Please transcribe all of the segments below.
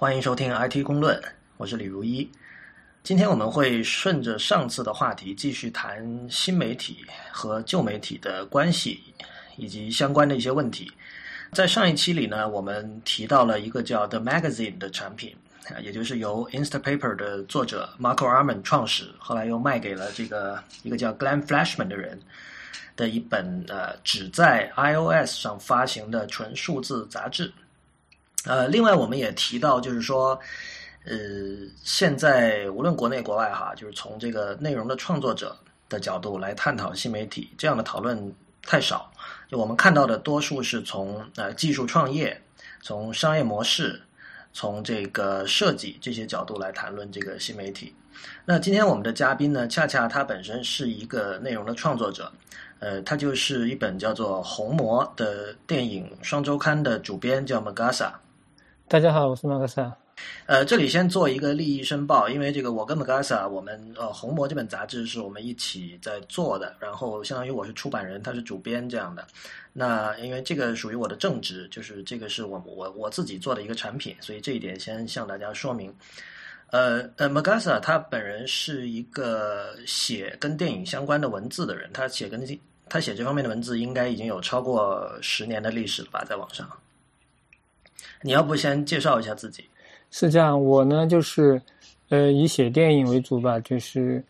欢迎收听 IT 公论，我是李如一。今天我们会顺着上次的话题继续谈新媒体和旧媒体的关系，以及相关的一些问题。在上一期里呢，我们提到了一个叫 The Magazine 的产品，也就是由 Instapaper 的作者 Marco Arman 创始，后来又卖给了这个一个叫 Glenn Flashman 的人的一本呃只在 iOS 上发行的纯数字杂志。呃，另外我们也提到，就是说，呃，现在无论国内国外哈，就是从这个内容的创作者的角度来探讨新媒体，这样的讨论太少。就我们看到的多数是从呃技术创业、从商业模式、从这个设计这些角度来谈论这个新媒体。那今天我们的嘉宾呢，恰恰他本身是一个内容的创作者，呃，他就是一本叫做《红魔》的电影双周刊的主编，叫 Magasa。大家好，我是马克萨。呃，这里先做一个利益申报，因为这个我跟 Magasa，我们呃《红魔》这本杂志是我们一起在做的，然后相当于我是出版人，他是主编这样的。那因为这个属于我的正职，就是这个是我我我自己做的一个产品，所以这一点先向大家说明。呃呃，Magasa 他本人是一个写跟电影相关的文字的人，他写跟这他写这方面的文字应该已经有超过十年的历史了吧，在网上。你要不先介绍一下自己？是这样，我呢就是，呃，以写电影为主吧，就是，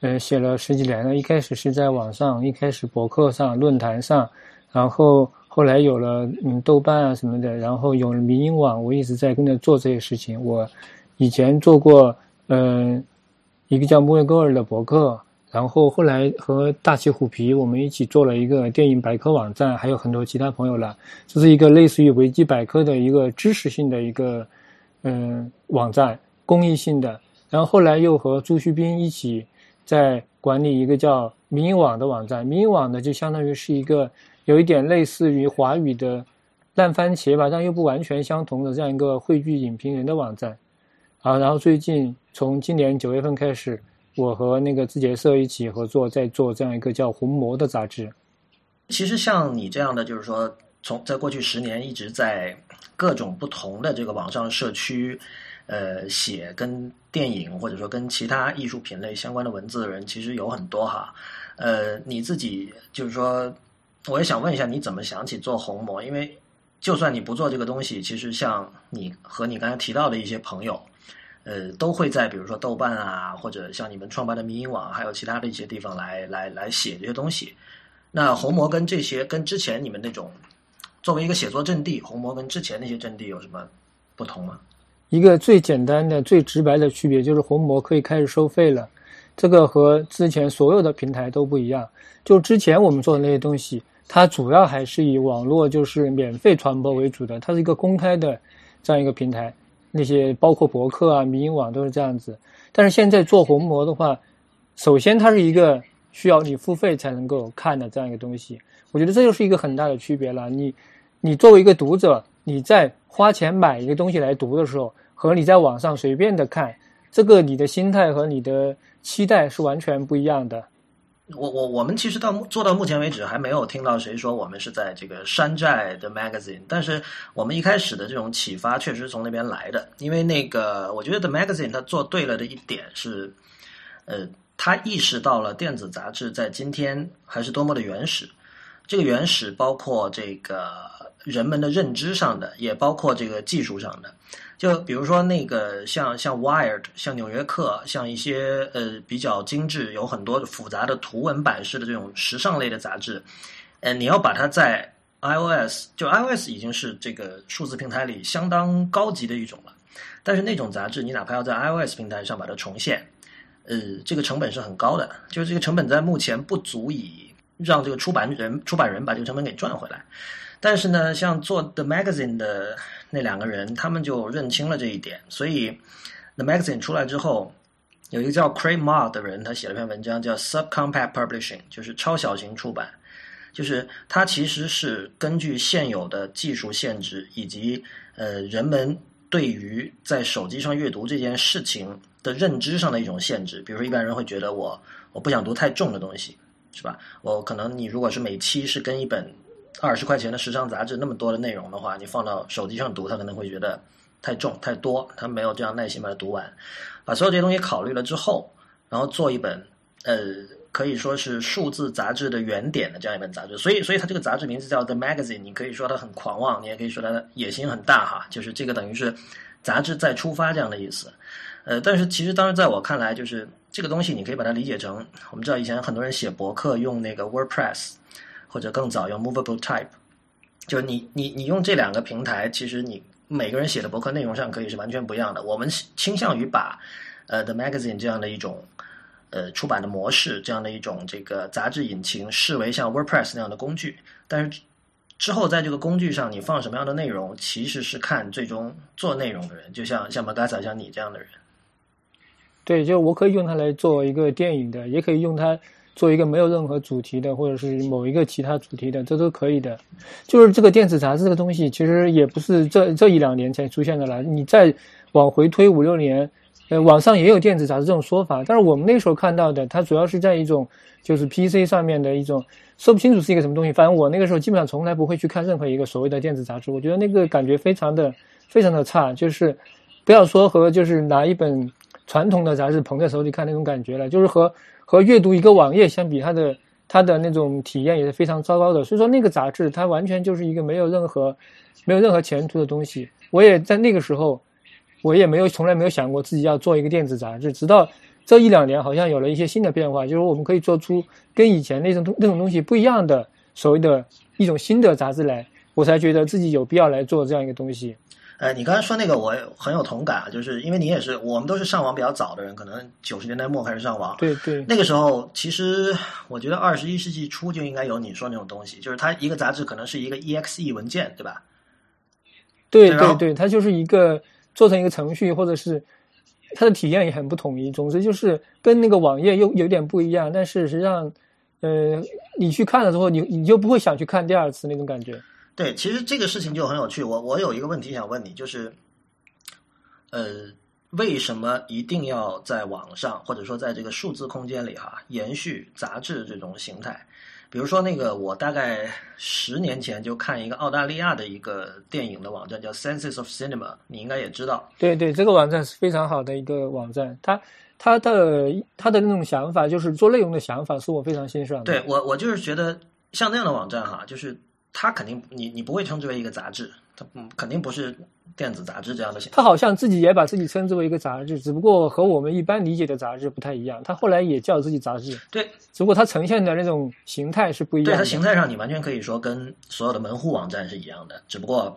呃，写了十几年了。一开始是在网上，一开始博客上、论坛上，然后后来有了嗯豆瓣啊什么的，然后有了民营网，我一直在跟着做这些事情。我以前做过嗯一个叫木月沟尔的博客。然后后来和大旗虎皮我们一起做了一个电影百科网站，还有很多其他朋友了。这是一个类似于维基百科的一个知识性的一个嗯网站，公益性的。然后后来又和朱旭斌一起在管理一个叫民营网的网站，民营网呢就相当于是一个有一点类似于华语的烂番茄吧，但又不完全相同的这样一个汇聚影评人的网站。啊，然后最近从今年九月份开始。我和那个字节社一起合作，在做这样一个叫《红魔》的杂志。其实像你这样的，就是说，从在过去十年一直在各种不同的这个网上社区，呃，写跟电影或者说跟其他艺术品类相关的文字的人，其实有很多哈。呃，你自己就是说，我也想问一下，你怎么想起做《红魔》？因为就算你不做这个东西，其实像你和你刚才提到的一些朋友。呃，都会在比如说豆瓣啊，或者像你们创办的民营网，还有其他的一些地方来来来写这些东西。那红魔跟这些跟之前你们那种作为一个写作阵地，红魔跟之前那些阵地有什么不同吗？一个最简单的、最直白的区别就是红魔可以开始收费了，这个和之前所有的平台都不一样。就之前我们做的那些东西，它主要还是以网络就是免费传播为主的，它是一个公开的这样一个平台。那些包括博客啊、民营网都是这样子，但是现在做红魔的话，首先它是一个需要你付费才能够看的这样一个东西，我觉得这就是一个很大的区别了。你，你作为一个读者，你在花钱买一个东西来读的时候，和你在网上随便的看，这个你的心态和你的期待是完全不一样的。我我我们其实到做到目前为止还没有听到谁说我们是在这个山寨的 magazine，但是我们一开始的这种启发确实从那边来的，因为那个我觉得 the magazine 它做对了的一点是，呃，他意识到了电子杂志在今天还是多么的原始，这个原始包括这个人们的认知上的，也包括这个技术上的。就比如说那个像像 Wired，像纽约客，像一些呃比较精致、有很多复杂的图文版式的这种时尚类的杂志，呃，你要把它在 iOS，就 iOS 已经是这个数字平台里相当高级的一种了。但是那种杂志，你哪怕要在 iOS 平台上把它重现，呃，这个成本是很高的，就是这个成本在目前不足以让这个出版人出版人把这个成本给赚回来。但是呢，像做 The Magazine 的那两个人，他们就认清了这一点。所以 The Magazine 出来之后，有一个叫 Craig Ma 的人，他写了篇文章叫 Subcompact Publishing，就是超小型出版。就是它其实是根据现有的技术限制，以及呃人们对于在手机上阅读这件事情的认知上的一种限制。比如说，一般人会觉得我我不想读太重的东西，是吧？我可能你如果是每期是跟一本。二十块钱的时尚杂志那么多的内容的话，你放到手机上读，他可能会觉得太重太多，他没有这样耐心把它读完。把所有这些东西考虑了之后，然后做一本呃可以说是数字杂志的原点的这样一本杂志。所以，所以它这个杂志名字叫 The Magazine，你可以说它很狂妄，你也可以说它野心很大哈。就是这个等于是杂志再出发这样的意思。呃，但是其实当时在我看来，就是这个东西你可以把它理解成，我们知道以前很多人写博客用那个 WordPress，或者更早用 Movable Type，就是你你你用这两个平台，其实你每个人写的博客内容上可以是完全不一样的。我们倾向于把呃 The Magazine 这样的一种呃出版的模式，这样的一种这个杂志引擎视为像 WordPress 那样的工具，但是之后在这个工具上你放什么样的内容，其实是看最终做内容的人，就像像 Magasa 像你这样的人。对，就我可以用它来做一个电影的，也可以用它做一个没有任何主题的，或者是某一个其他主题的，这都可以的。就是这个电子杂志这个东西，其实也不是这这一两年才出现的了。你再往回推五六年，呃，网上也有电子杂志这种说法，但是我们那时候看到的，它主要是在一种就是 PC 上面的一种，说不清楚是一个什么东西。反正我那个时候基本上从来不会去看任何一个所谓的电子杂志，我觉得那个感觉非常的非常的差，就是不要说和就是拿一本。传统的杂志捧在手里看那种感觉了，就是和和阅读一个网页相比，它的它的那种体验也是非常糟糕的。所以说那个杂志它完全就是一个没有任何没有任何前途的东西。我也在那个时候，我也没有从来没有想过自己要做一个电子杂志。直到这一两年，好像有了一些新的变化，就是我们可以做出跟以前那种那种东西不一样的所谓的一种新的杂志来，我才觉得自己有必要来做这样一个东西。呃，你刚才说那个我很有同感啊，就是因为你也是，我们都是上网比较早的人，可能九十年代末开始上网。对对。那个时候，其实我觉得二十一世纪初就应该有你说那种东西，就是它一个杂志可能是一个 exe 文件，对吧？对对对，它就是一个做成一个程序，或者是它的体验也很不统一。总之就是跟那个网页又有点不一样，但是实际上，呃，你去看了之后，你你就不会想去看第二次那种感觉。对，其实这个事情就很有趣。我我有一个问题想问你，就是，呃，为什么一定要在网上或者说在这个数字空间里哈延续杂志这种形态？比如说那个，我大概十年前就看一个澳大利亚的一个电影的网站叫 Senses of Cinema，你应该也知道。对对，这个网站是非常好的一个网站，它它的它的那种想法，就是做内容的想法，是我非常欣赏的。对我我就是觉得像那样的网站哈，就是。它肯定，你你不会称之为一个杂志，它肯定不是电子杂志这样的形。它好像自己也把自己称之为一个杂志，只不过和我们一般理解的杂志不太一样。它后来也叫自己杂志，对，只不过它呈现的那种形态是不一样。对它形态上，你完全可以说跟所有的门户网站是一样的，只不过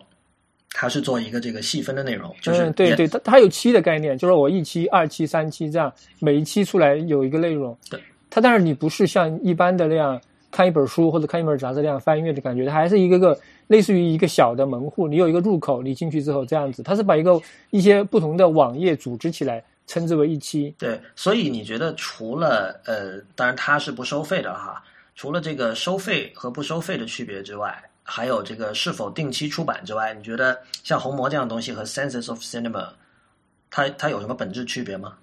它是做一个这个细分的内容。就是对对，它它有期的概念，就是我一期、二期、三期这样，每一期出来有一个内容。对，它但是你不是像一般的那样。看一本书或者看一本杂志那样翻阅的感觉，它还是一个个类似于一个小的门户，你有一个入口，你进去之后这样子，它是把一个一些不同的网页组织起来，称之为一期。对，所以你觉得除了呃，当然它是不收费的哈，除了这个收费和不收费的区别之外，还有这个是否定期出版之外，你觉得像红魔这样的东西和 Senses of Cinema，它它有什么本质区别吗？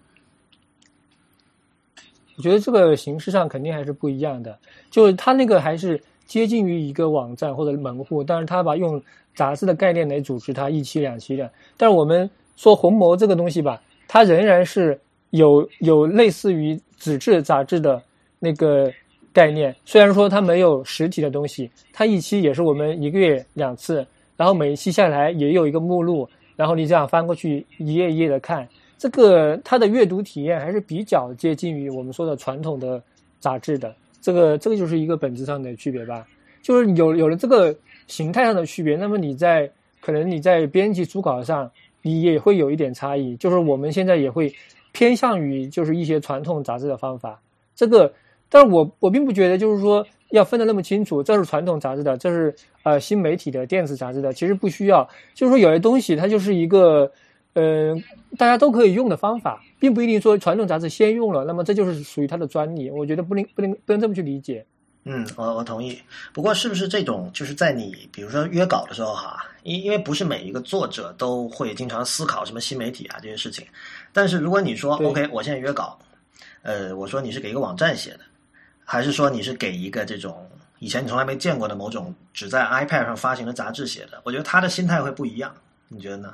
我觉得这个形式上肯定还是不一样的，就是它那个还是接近于一个网站或者门户，但是它把用杂志的概念来组织它一期两期的。但是我们说红魔这个东西吧，它仍然是有有类似于纸质杂志的那个概念，虽然说它没有实体的东西，它一期也是我们一个月两次，然后每一期下来也有一个目录，然后你这样翻过去一页一页的看。这个它的阅读体验还是比较接近于我们说的传统的杂志的，这个这个就是一个本质上的区别吧。就是有有了这个形态上的区别，那么你在可能你在编辑主稿上，你也会有一点差异。就是我们现在也会偏向于就是一些传统杂志的方法。这个，但是我我并不觉得就是说要分得那么清楚，这是传统杂志的，这是呃新媒体的电子杂志的，其实不需要。就是说有些东西它就是一个。呃，大家都可以用的方法，并不一定说传统杂志先用了，那么这就是属于它的专利。我觉得不能不能不能这么去理解。嗯，我我同意。不过是不是这种就是在你比如说约稿的时候哈，因因为不是每一个作者都会经常思考什么新媒体啊这些事情。但是如果你说 OK，我现在约稿，呃，我说你是给一个网站写的，还是说你是给一个这种以前你从来没见过的某种只在 iPad 上发行的杂志写的？我觉得他的心态会不一样，你觉得呢？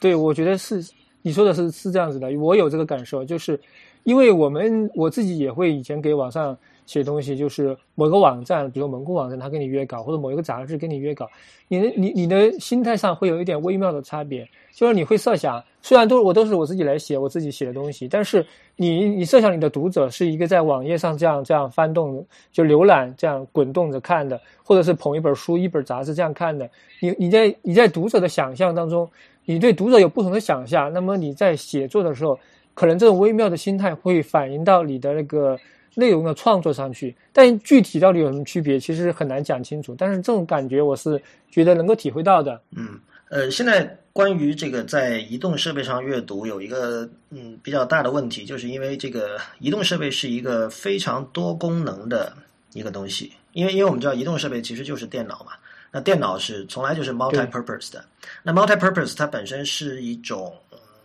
对，我觉得是你说的是是这样子的，我有这个感受，就是因为我们我自己也会以前给网上写东西，就是某个网站，比如门户网站，他跟你约稿，或者某一个杂志跟你约稿，你的你你的心态上会有一点微妙的差别，就是你会设想，虽然都我都是我自己来写我自己写的东西，但是你你设想你的读者是一个在网页上这样这样翻动就浏览这样滚动着看的，或者是捧一本书一本杂志这样看的，你你在你在读者的想象当中。你对读者有不同的想象，那么你在写作的时候，可能这种微妙的心态会反映到你的那个内容的创作上去。但具体到底有什么区别，其实很难讲清楚。但是这种感觉，我是觉得能够体会到的。嗯，呃，现在关于这个在移动设备上阅读，有一个嗯比较大的问题，就是因为这个移动设备是一个非常多功能的一个东西，因为因为我们知道移动设备其实就是电脑嘛。那电脑是从来就是 multi-purpose 的。那 multi-purpose 它本身是一种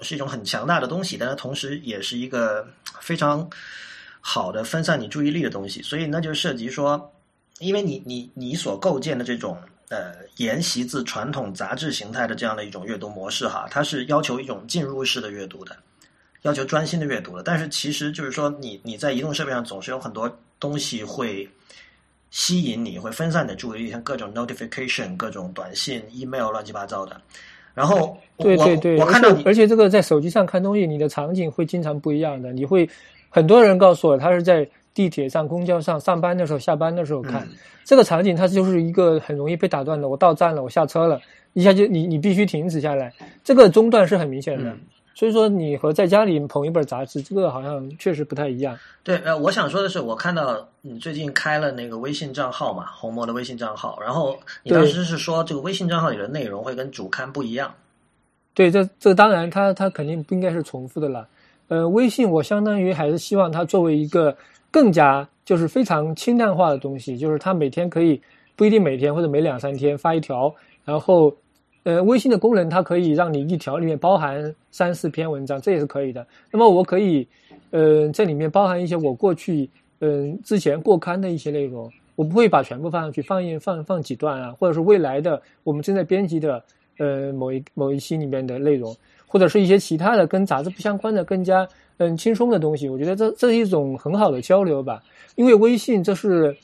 是一种很强大的东西，但它同时也是一个非常好的分散你注意力的东西。所以那就涉及说，因为你你你所构建的这种呃沿袭自传统杂志形态的这样的一种阅读模式哈，它是要求一种进入式的阅读的，要求专心的阅读的。但是其实就是说，你你在移动设备上总是有很多东西会。吸引你会分散你的注意力，像各种 notification、各种短信、email 乱七八糟的。然后，对对对，我看到你，而且这个在手机上看东西，你的场景会经常不一样的。你会很多人告诉我，他是在地铁上、公交上、上班的时候、下班的时候看这个场景，它就是一个很容易被打断的。我到站了，我下车了，一下就你你必须停止下来，这个中断是很明显的。所以说，你和在家里捧一本杂志，这个好像确实不太一样。对，呃，我想说的是，我看到你最近开了那个微信账号嘛，红魔的微信账号，然后你当时是说这个微信账号里的内容会跟主刊不一样。对，这这当然，它它肯定不应该是重复的了。呃，微信我相当于还是希望它作为一个更加就是非常轻量化的东西，就是它每天可以不一定每天或者每两三天发一条，然后。呃，微信的功能它可以让你一条里面包含三四篇文章，这也是可以的。那么我可以，呃，在里面包含一些我过去，嗯，之前过刊的一些内容，我不会把全部放上去，放一放放几段啊，或者是未来的我们正在编辑的，呃，某一某一期里面的内容，或者是一些其他的跟杂志不相关的更加嗯轻松的东西。我觉得这这是一种很好的交流吧，因为微信这是，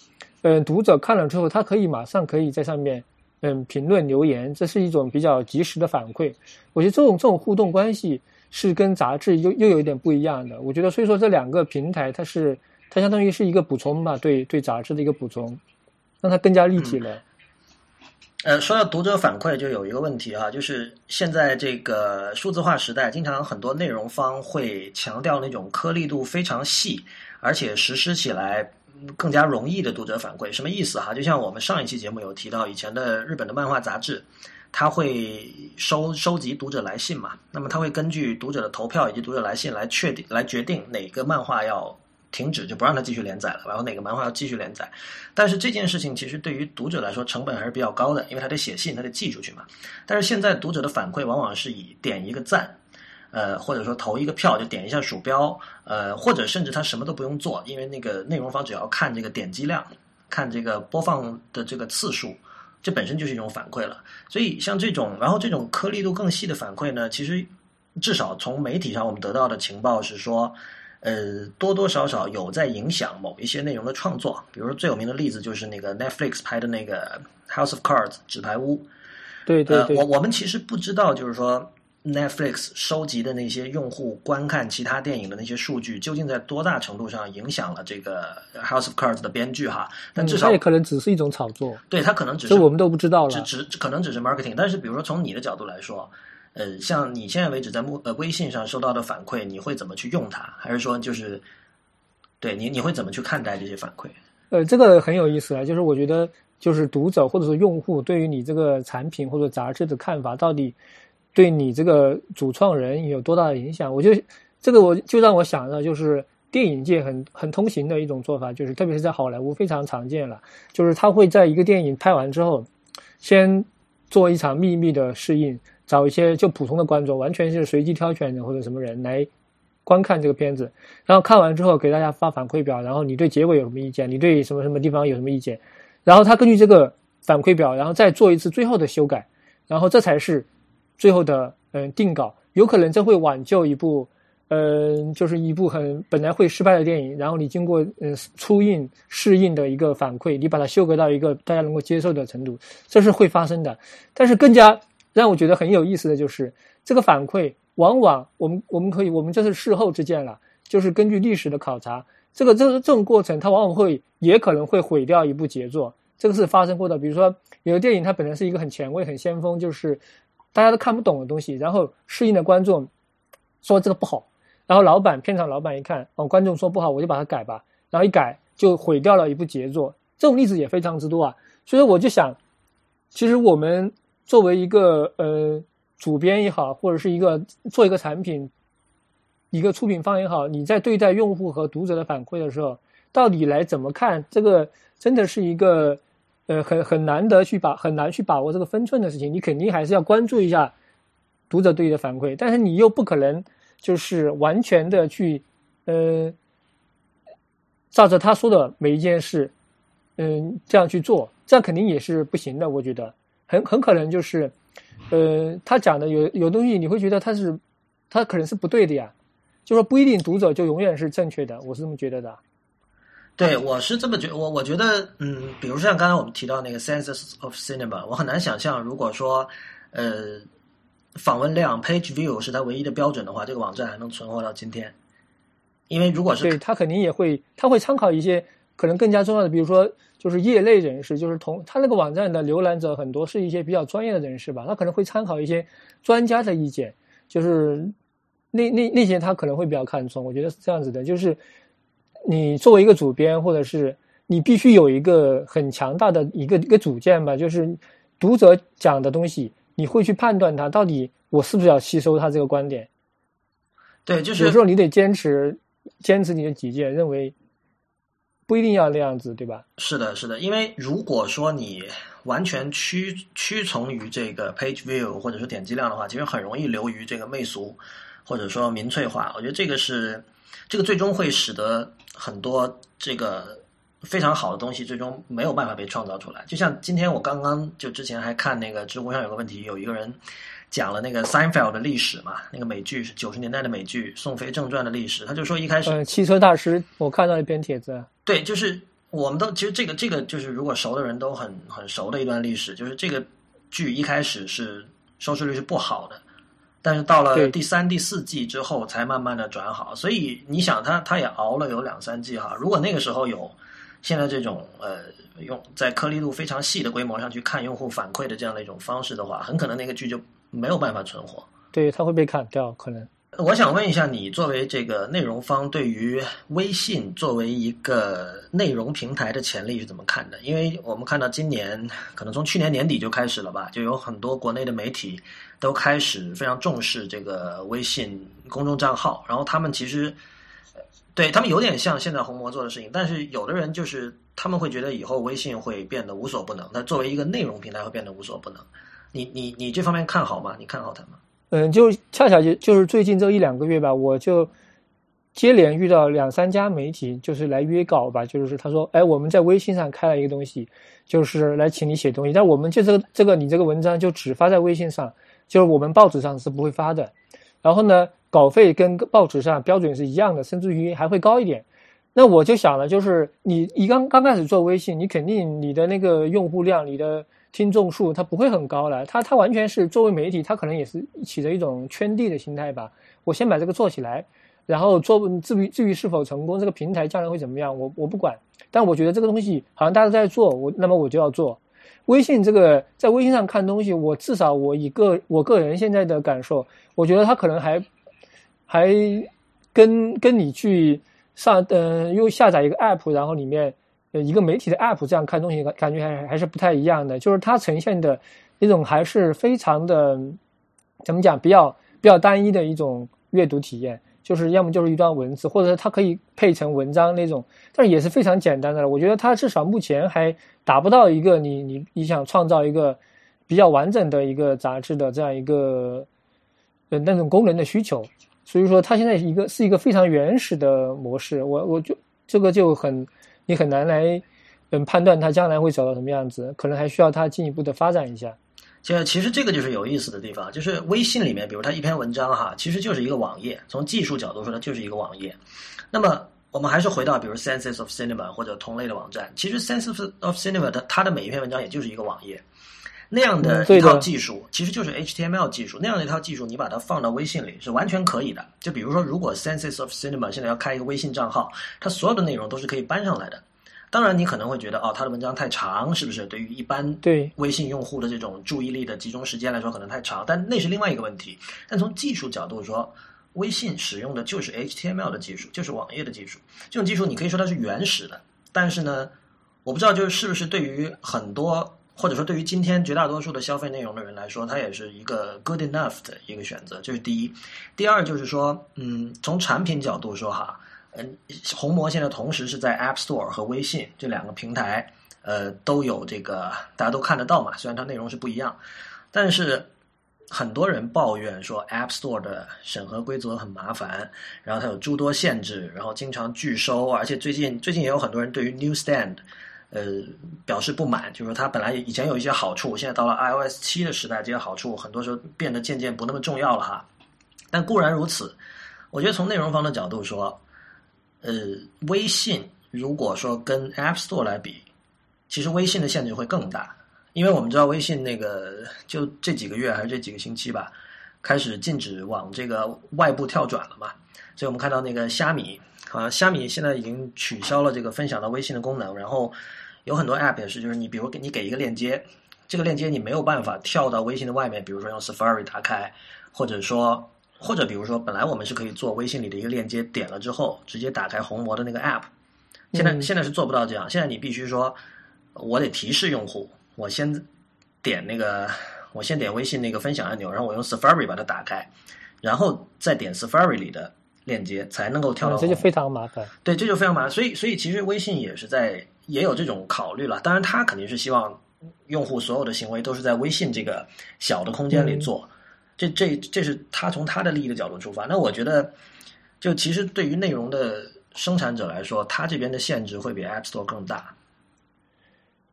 嗯，读者看了之后，他可以马上可以在上面。嗯，评论留言，这是一种比较及时的反馈。我觉得这种这种互动关系是跟杂志又又有一点不一样的。我觉得，所以说这两个平台，它是它相当于是一个补充嘛，对对杂志的一个补充，让它更加立体了。呃，说到读者反馈，就有一个问题哈，就是现在这个数字化时代，经常很多内容方会强调那种颗粒度非常细，而且实施起来。更加容易的读者反馈什么意思哈？就像我们上一期节目有提到，以前的日本的漫画杂志，它会收收集读者来信嘛？那么它会根据读者的投票以及读者来信来确定来决定哪个漫画要停止，就不让它继续连载了，然后哪个漫画要继续连载。但是这件事情其实对于读者来说成本还是比较高的，因为他得写信，他得寄出去嘛。但是现在读者的反馈往往是以点一个赞。呃，或者说投一个票就点一下鼠标，呃，或者甚至他什么都不用做，因为那个内容方只要看这个点击量，看这个播放的这个次数，这本身就是一种反馈了。所以像这种，然后这种颗粒度更细的反馈呢，其实至少从媒体上我们得到的情报是说，呃，多多少少有在影响某一些内容的创作。比如说最有名的例子就是那个 Netflix 拍的那个 House of Cards 纸牌屋。对对对。我我们其实不知道，就是说。Netflix 收集的那些用户观看其他电影的那些数据，究竟在多大程度上影响了这个《House of Cards》的编剧哈？但至少也可能只是一种炒作。对它可能只是我们都不知道了，只只可能只是 marketing。但是比如说从你的角度来说，呃，像你现在为止在目呃微信上收到的反馈，你会怎么去用它？还是说就是对你你会怎么去看待这些反馈？呃，这个很有意思啊，就是我觉得就是读者或者说用户对于你这个产品或者杂志的看法到底。对你这个主创人有多大的影响？我就这个我就让我想到，就是电影界很很通行的一种做法，就是特别是在好莱坞非常常见了，就是他会在一个电影拍完之后，先做一场秘密的试映，找一些就普通的观众，完全是随机挑选的或者什么人来观看这个片子，然后看完之后给大家发反馈表，然后你对结尾有什么意见？你对什么什么地方有什么意见？然后他根据这个反馈表，然后再做一次最后的修改，然后这才是。最后的嗯定稿，有可能这会挽救一部。呃，就是一部很本来会失败的电影，然后你经过呃初映试映的一个反馈，你把它修改到一个大家能够接受的程度，这是会发生的。但是更加让我觉得很有意思的就是，这个反馈往往我们我们可以我们这是事后之见了，就是根据历史的考察，这个这这种过程它往往会也可能会毁掉一部杰作，这个是发生过的。比如说有的电影它本来是一个很前卫很先锋，就是大家都看不懂的东西，然后适应的观众说这个不好。然后老板片场老板一看，哦，观众说不好，我就把它改吧。然后一改就毁掉了一部杰作，这种例子也非常之多啊。所以我就想，其实我们作为一个呃主编也好，或者是一个做一个产品，一个出品方也好，你在对待用户和读者的反馈的时候，到底来怎么看？这个真的是一个呃很很难得去把很难去把握这个分寸的事情。你肯定还是要关注一下读者对你的反馈，但是你又不可能。就是完全的去，呃，照着他说的每一件事，嗯，这样去做，这样肯定也是不行的。我觉得很很可能就是，呃，他讲的有有东西，你会觉得他是他可能是不对的呀。就说不一定读者就永远是正确的，我是这么觉得的。对，我是这么觉，我我觉得，嗯，比如像刚才我们提到那个《Senses of Cinema》，我很难想象，如果说，呃。访问量 page view 是它唯一的标准的话，这个网站还能存活到今天。因为如果是对他肯定也会，他会参考一些可能更加重要的，比如说就是业内人士，就是同他那个网站的浏览者很多是一些比较专业的人士吧，他可能会参考一些专家的意见，就是那那那些他可能会比较看重。我觉得是这样子的，就是你作为一个主编，或者是你必须有一个很强大的一个一个主见吧，就是读者讲的东西。你会去判断他到底我是不是要吸收他这个观点？对，就是有时候你得坚持坚持你的己见，认为不一定要那样子，对吧？是的，是的，因为如果说你完全屈屈从于这个 page view 或者说点击量的话，其实很容易流于这个媚俗或者说民粹化。我觉得这个是这个最终会使得很多这个。非常好的东西，最终没有办法被创造出来。就像今天我刚刚就之前还看那个知乎上有个问题，有一个人讲了那个 Seinfeld 的历史嘛，那个美剧是九十年代的美剧《宋飞正传》的历史。他就说一开始，汽车大师，我看到一篇帖子，对，就是我们都其实这个这个就是如果熟的人都很很熟的一段历史，就是这个剧一开始是收视率是不好的，但是到了第三、第四季之后才慢慢的转好。所以你想，他他也熬了有两三季哈，如果那个时候有。现在这种呃，用在颗粒度非常细的规模上去看用户反馈的这样的一种方式的话，很可能那个剧就没有办法存活。对，它会被砍掉，可能。我想问一下，你作为这个内容方，对于微信作为一个内容平台的潜力是怎么看的？因为我们看到今年，可能从去年年底就开始了吧，就有很多国内的媒体都开始非常重视这个微信公众账号，然后他们其实。对他们有点像现在红魔做的事情，但是有的人就是他们会觉得以后微信会变得无所不能，那作为一个内容平台会变得无所不能。你你你这方面看好吗？你看好它吗？嗯，就恰巧就就是最近这一两个月吧，我就接连遇到两三家媒体，就是来约稿吧，就是他说，哎，我们在微信上开了一个东西，就是来请你写东西，但我们就这个这个你这个文章就只发在微信上，就是我们报纸上是不会发的。然后呢？稿费跟报纸上标准是一样的，甚至于还会高一点。那我就想了，就是你你刚刚开始做微信，你肯定你的那个用户量、你的听众数，它不会很高了。它它完全是作为媒体，它可能也是起着一种圈地的心态吧。我先把这个做起来，然后做至于至于是否成功，这个平台将来会怎么样，我我不管。但我觉得这个东西好像大家都在做，我那么我就要做。微信这个在微信上看东西，我至少我一个我个人现在的感受，我觉得它可能还。还跟跟你去上，呃，又下载一个 app，然后里面呃一个媒体的 app 这样看东西，感觉还还是不太一样的。就是它呈现的一种还是非常的怎么讲，比较比较单一的一种阅读体验。就是要么就是一段文字，或者它可以配成文章那种，但是也是非常简单的了。我觉得它至少目前还达不到一个你你你想创造一个比较完整的一个杂志的这样一个呃那种功能的需求。所以说，它现在一个是一个非常原始的模式，我我就这个就很你很难来嗯判断它将来会走到什么样子，可能还需要它进一步的发展一下。就其实这个就是有意思的地方，就是微信里面，比如它一篇文章哈，其实就是一个网页。从技术角度说，它就是一个网页。那么我们还是回到比如 Senses of Cinema 或者同类的网站，其实 Senses of Cinema 它它的每一篇文章也就是一个网页。那样的一套技术其实就是 HTML 技术，那样的一套技术你把它放到微信里是完全可以的。就比如说，如果 Senses of Cinema 现在要开一个微信账号，它所有的内容都是可以搬上来的。当然，你可能会觉得哦，他的文章太长，是不是？对于一般对微信用户的这种注意力的集中时间来说，可能太长。但那是另外一个问题。但从技术角度说，微信使用的就是 HTML 的技术，就是网页的技术。这种技术你可以说它是原始的，但是呢，我不知道就是是不是对于很多或者说对于今天绝大多数的消费内容的人来说，它也是一个 good enough 的一个选择。这是第一。第二就是说，嗯，从产品角度说哈。嗯，红魔现在同时是在 App Store 和微信这两个平台，呃，都有这个大家都看得到嘛。虽然它内容是不一样，但是很多人抱怨说 App Store 的审核规则很麻烦，然后它有诸多限制，然后经常拒收，而且最近最近也有很多人对于 Newsstand 呃表示不满，就是说它本来以前有一些好处，现在到了 iOS 七的时代，这些好处很多时候变得渐渐不那么重要了哈。但固然如此，我觉得从内容方的角度说。呃，微信如果说跟 App Store 来比，其实微信的限制会更大，因为我们知道微信那个就这几个月还是这几个星期吧，开始禁止往这个外部跳转了嘛，所以我们看到那个虾米啊，虾米现在已经取消了这个分享到微信的功能，然后有很多 App 也是，就是你比如给你给一个链接，这个链接你没有办法跳到微信的外面，比如说用 Safari 打开，或者说。或者比如说，本来我们是可以做微信里的一个链接，点了之后直接打开红魔的那个 app。现在现在是做不到这样，现在你必须说，我得提示用户，我先点那个，我先点微信那个分享按钮，然后我用 Safari 把它打开，然后再点 Safari 里的链接，才能够跳到。这就非常麻烦。对，这就非常麻烦。所以，所以其实微信也是在也有这种考虑了。当然，他肯定是希望用户所有的行为都是在微信这个小的空间里做。这这这是他从他的利益的角度出发，那我觉得，就其实对于内容的生产者来说，他这边的限制会比 App Store 更大。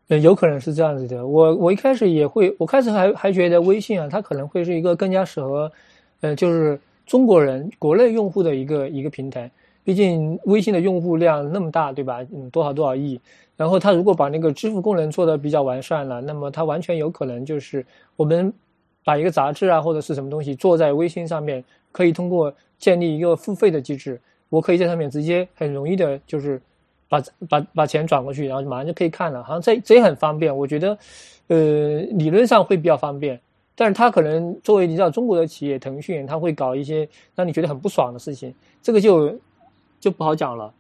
呃，有可能是这样子的。我我一开始也会，我开始还还觉得微信啊，它可能会是一个更加适合，呃，就是中国人国内用户的一个一个平台。毕竟微信的用户量那么大，对吧？嗯，多少多少亿。然后它如果把那个支付功能做的比较完善了，那么它完全有可能就是我们。把一个杂志啊或者是什么东西做在微信上面，可以通过建立一个付费的机制，我可以在上面直接很容易的，就是把把把钱转过去，然后马上就可以看了。好像这这也很方便，我觉得，呃，理论上会比较方便。但是他可能作为你知道中国的企业，腾讯他会搞一些让你觉得很不爽的事情，这个就就不好讲了。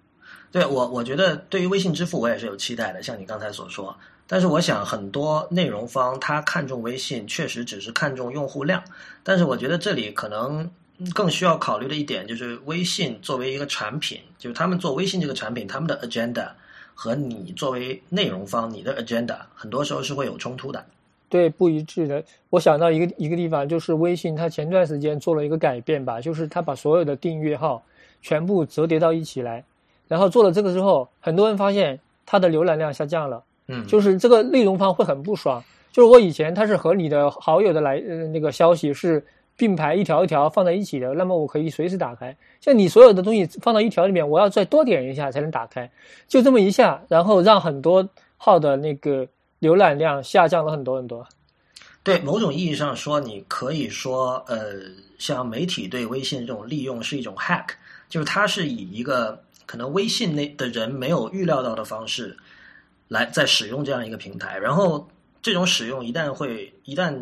对我，我觉得对于微信支付，我也是有期待的，像你刚才所说。但是我想，很多内容方他看重微信，确实只是看重用户量。但是我觉得这里可能更需要考虑的一点，就是微信作为一个产品，就是他们做微信这个产品，他们的 agenda 和你作为内容方你的 agenda，很多时候是会有冲突的。对，不一致的。我想到一个一个地方，就是微信它前段时间做了一个改变吧，就是它把所有的订阅号全部折叠到一起来，然后做了这个之后，很多人发现它的浏览量下降了。嗯，就是这个内容方会很不爽。就是我以前它是和你的好友的来呃那个消息是并排一条一条放在一起的，那么我可以随时打开。像你所有的东西放到一条里面，我要再多点一下才能打开，就这么一下，然后让很多号的那个浏览量下降了很多很多。对，某种意义上说，你可以说，呃，像媒体对微信这种利用是一种 hack，就是它是以一个可能微信内的人没有预料到的方式。来在使用这样一个平台，然后这种使用一旦会一旦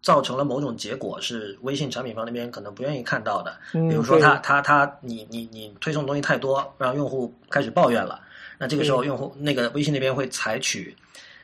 造成了某种结果，是微信产品方那边可能不愿意看到的。比如说，他他他，你你你推送东西太多，让用户开始抱怨了。那这个时候，用户那个微信那边会采取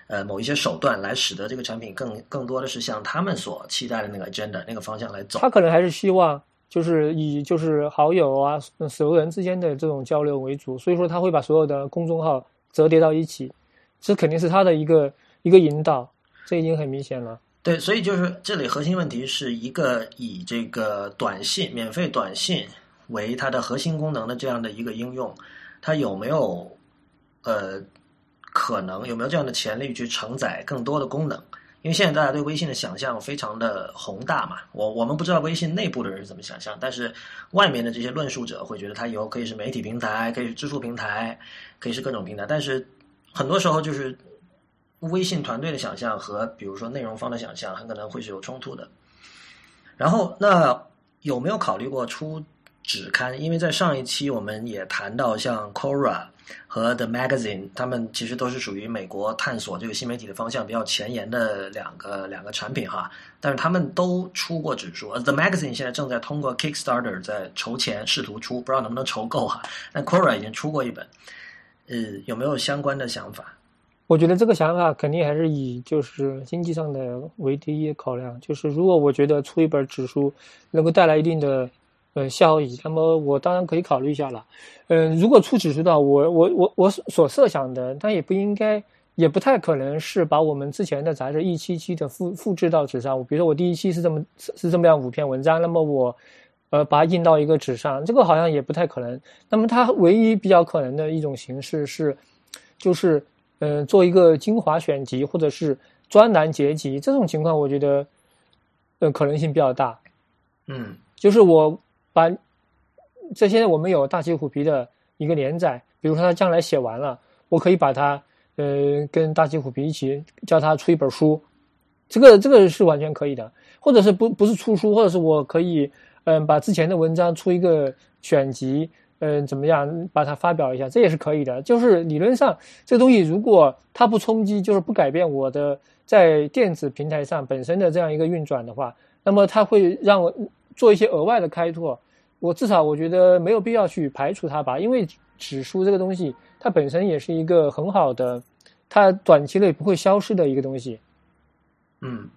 呃某一些手段来使得这个产品更更多的是向他们所期待的那个 agenda 那个方向来走。他可能还是希望就是以就是好友啊熟人之间的这种交流为主，所以说他会把所有的公众号折叠到一起。这肯定是他的一个一个引导，这已经很明显了。对，所以就是这里核心问题是一个以这个短信、免费短信为它的核心功能的这样的一个应用，它有没有呃可能有没有这样的潜力去承载更多的功能？因为现在大家对微信的想象非常的宏大嘛，我我们不知道微信内部的人是怎么想象，但是外面的这些论述者会觉得它以后可以是媒体平台，可以是支付平台，可以是各种平台，但是很多时候就是微信团队的想象和比如说内容方的想象很可能会是有冲突的。然后那有没有考虑过出纸刊？因为在上一期我们也谈到像 Cora。和 The Magazine，他们其实都是属于美国探索这个新媒体的方向比较前沿的两个两个产品哈，但是他们都出过指数。The Magazine 现在正在通过 Kickstarter 在筹钱，试图出，不知道能不能筹够哈。那 Quora 已经出过一本，呃，有没有相关的想法？我觉得这个想法肯定还是以就是经济上的为第一考量，就是如果我觉得出一本指数能够带来一定的。呃，效益，那么我当然可以考虑一下了。嗯，如果出指数的话，我我我我所设想的，它也不应该，也不太可能是把我们之前的杂志一期期的复复制到纸上。比如说，我第一期是这么是这么样五篇文章，那么我呃把它印到一个纸上，这个好像也不太可能。那么它唯一比较可能的一种形式是，就是嗯做一个精华选集或者是专栏结集，这种情况我觉得呃可能性比较大。嗯，就是我。把这现在我们有大旗虎皮的一个连载，比如说他将来写完了，我可以把它呃跟大旗虎皮一起叫他出一本书，这个这个是完全可以的，或者是不不是出书，或者是我可以嗯把之前的文章出一个选集，嗯怎么样把它发表一下，这也是可以的。就是理论上这东西如果它不冲击，就是不改变我的在电子平台上本身的这样一个运转的话，那么它会让我做一些额外的开拓。我至少我觉得没有必要去排除它吧，因为指数这个东西，它本身也是一个很好的，它短期内不会消失的一个东西。嗯，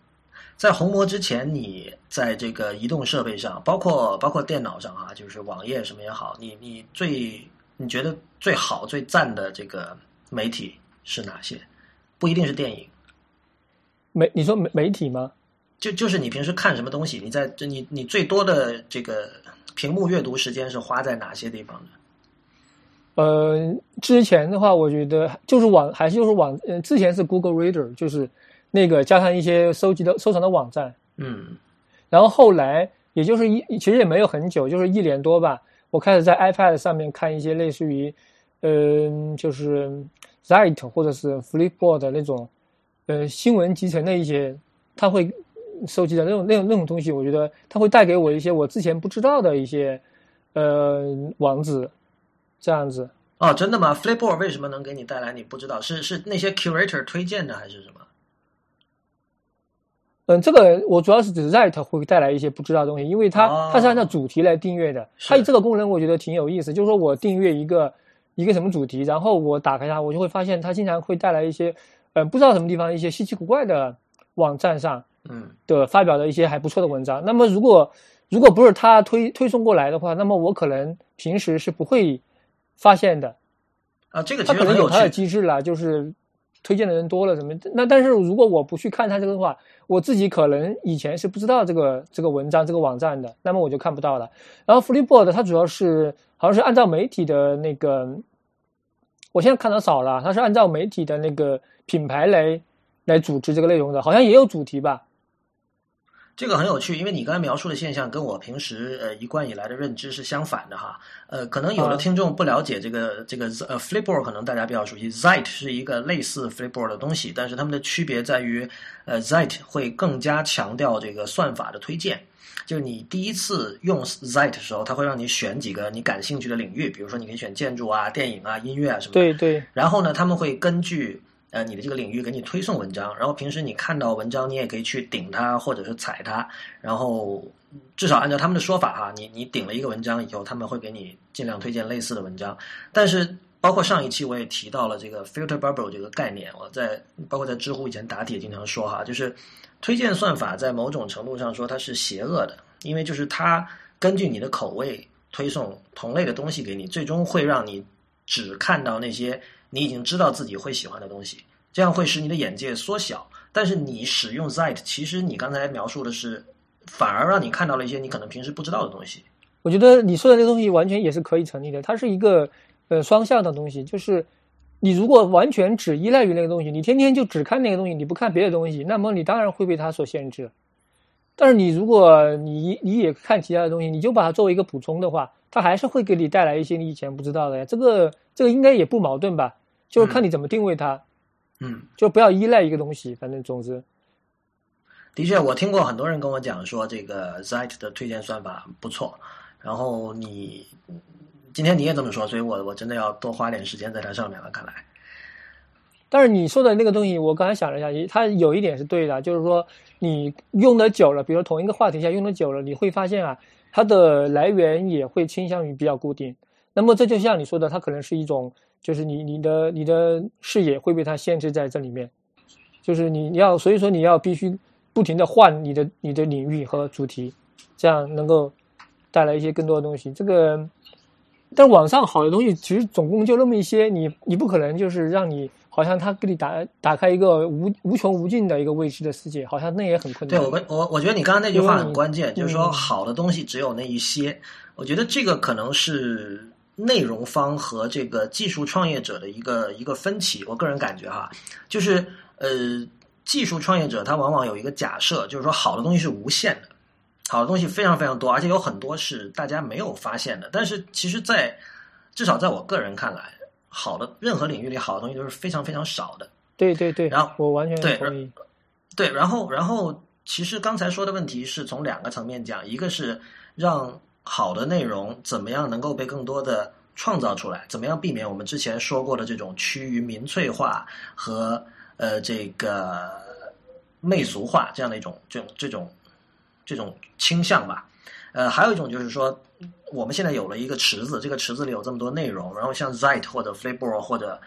在红魔之前，你在这个移动设备上，包括包括电脑上啊，就是网页什么也好，你你最你觉得最好最赞的这个媒体是哪些？不一定是电影。媒你说媒媒体吗？就就是你平时看什么东西？你在你你最多的这个。屏幕阅读时间是花在哪些地方呢？呃，之前的话，我觉得就是网，还是就是网。嗯，之前是 Google Reader，就是那个加上一些收集的、收藏的网站。嗯，然后后来，也就是一，其实也没有很久，就是一年多吧。我开始在 iPad 上面看一些类似于，嗯，就是 Zite 或者是 Flipboard 那种，呃，新闻集成的一些，它会。收集的那种、那种、那种东西，我觉得它会带给我一些我之前不知道的一些呃网址，这样子。哦，真的吗？Flipboard 为什么能给你带来你不知道？是是那些 curator 推荐的还是什么？嗯，这个我主要是指 Zite 会带来一些不知道的东西，因为它它是按照主题来订阅的。它这个功能我觉得挺有意思，就是说我订阅一个一个什么主题，然后我打开它，我就会发现它经常会带来一些嗯不知道什么地方一些稀奇古怪的网站上。嗯，的发表的一些还不错的文章。那么，如果如果不是他推推送过来的话，那么我可能平时是不会发现的。啊，这个他可能有他的机制了，就是推荐的人多了什么。那但是如果我不去看他这个的话，我自己可能以前是不知道这个这个文章这个网站的，那么我就看不到了。然后 Flipboard 它主要是好像是按照媒体的那个，我现在看的少了，它是按照媒体的那个品牌来来组织这个内容的，好像也有主题吧。这个很有趣，因为你刚才描述的现象跟我平时呃一贯以来的认知是相反的哈。呃，可能有的听众不了解这个这个呃 Flipboard，可能大家比较熟悉。Zite 是一个类似 Flipboard 的东西，但是它们的区别在于，呃，Zite 会更加强调这个算法的推荐。就是你第一次用 Zite 的时候，它会让你选几个你感兴趣的领域，比如说你可以选建筑啊、电影啊、音乐啊什么的。对对。然后呢，他们会根据。呃，你的这个领域给你推送文章，然后平时你看到文章，你也可以去顶它或者是踩它，然后至少按照他们的说法哈，你你顶了一个文章以后，他们会给你尽量推荐类似的文章。但是包括上一期我也提到了这个 filter bubble 这个概念，我在包括在知乎以前答题也经常说哈，就是推荐算法在某种程度上说它是邪恶的，因为就是它根据你的口味推送同类的东西给你，最终会让你只看到那些。你已经知道自己会喜欢的东西，这样会使你的眼界缩小。但是你使用 Zite，其实你刚才描述的是，反而让你看到了一些你可能平时不知道的东西。我觉得你说的这个东西完全也是可以成立的，它是一个呃双向的东西，就是你如果完全只依赖于那个东西，你天天就只看那个东西，你不看别的东西，那么你当然会被它所限制。但是你如果你你也看其他的东西，你就把它作为一个补充的话，它还是会给你带来一些你以前不知道的呀。这个这个应该也不矛盾吧？就是看你怎么定位它。嗯，就不要依赖一个东西，反正总之。的确，我听过很多人跟我讲说，这个 Zeit 的推荐算法不错。然后你今天你也这么说，所以我我真的要多花点时间在它上面了。看来，但是你说的那个东西，我刚才想了一下，它有一点是对的，就是说你用的久了，比如同一个话题下用的久了，你会发现啊，它的来源也会倾向于比较固定。那么这就像你说的，它可能是一种，就是你你的你的视野会被它限制在这里面，就是你要所以说你要必须。不停的换你的你的领域和主题，这样能够带来一些更多的东西。这个，但网上好的东西其实总共就那么一些，你你不可能就是让你好像他给你打打开一个无无穷无尽的一个未知的世界，好像那也很困难。对我我我觉得你刚刚那句话很关键，就是说好的东西只有那一些。我觉得这个可能是内容方和这个技术创业者的一个一个分歧。我个人感觉哈，就是呃。技术创业者他往往有一个假设，就是说好的东西是无限的，好的东西非常非常多，而且有很多是大家没有发现的。但是其实，在至少在我个人看来，好的任何领域里好的东西都是非常非常少的。对对对，然后我完全同意。对，然后然后其实刚才说的问题是从两个层面讲，一个是让好的内容怎么样能够被更多的创造出来，怎么样避免我们之前说过的这种趋于民粹化和。呃，这个媚俗化这样的一种这种这种这种倾向吧。呃，还有一种就是说，我们现在有了一个池子，这个池子里有这么多内容，然后像 Zeit 或者 Flipboard 或者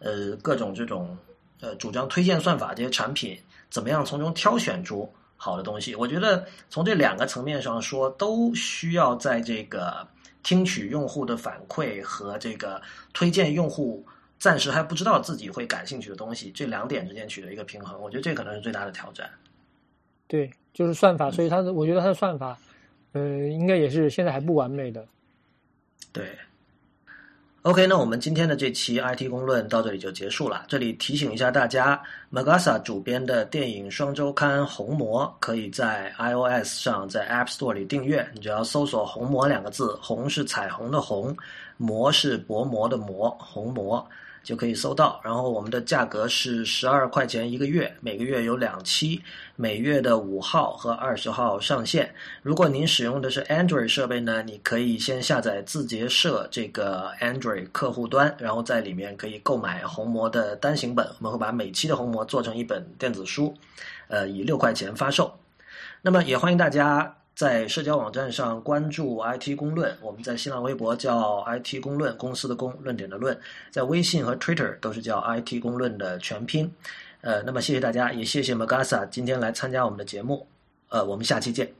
呃各种这种呃主张推荐算法这些产品，怎么样从中挑选出好的东西？我觉得从这两个层面上说，都需要在这个听取用户的反馈和这个推荐用户。暂时还不知道自己会感兴趣的东西，这两点之间取得一个平衡，我觉得这可能是最大的挑战。对，就是算法，所以它的，我觉得它的算法，呃，应该也是现在还不完美的。对。OK，那我们今天的这期 IT 公论到这里就结束了。这里提醒一下大家，Magasa 主编的电影双周刊《红魔》可以在 iOS 上在 App Store 里订阅，你只要搜索“红魔”两个字，红是彩虹的红，魔是薄膜的膜，红魔。就可以搜到，然后我们的价格是十二块钱一个月，每个月有两期，每月的五号和二十号上线。如果您使用的是 Android 设备呢，你可以先下载字节社这个 Android 客户端，然后在里面可以购买红魔的单行本，我们会把每期的红魔做成一本电子书，呃，以六块钱发售。那么也欢迎大家。在社交网站上关注 IT 公论，我们在新浪微博叫 IT 公论，公司的公，论点的论，在微信和 Twitter 都是叫 IT 公论的全拼。呃，那么谢谢大家，也谢谢 Magasa 今天来参加我们的节目。呃，我们下期见。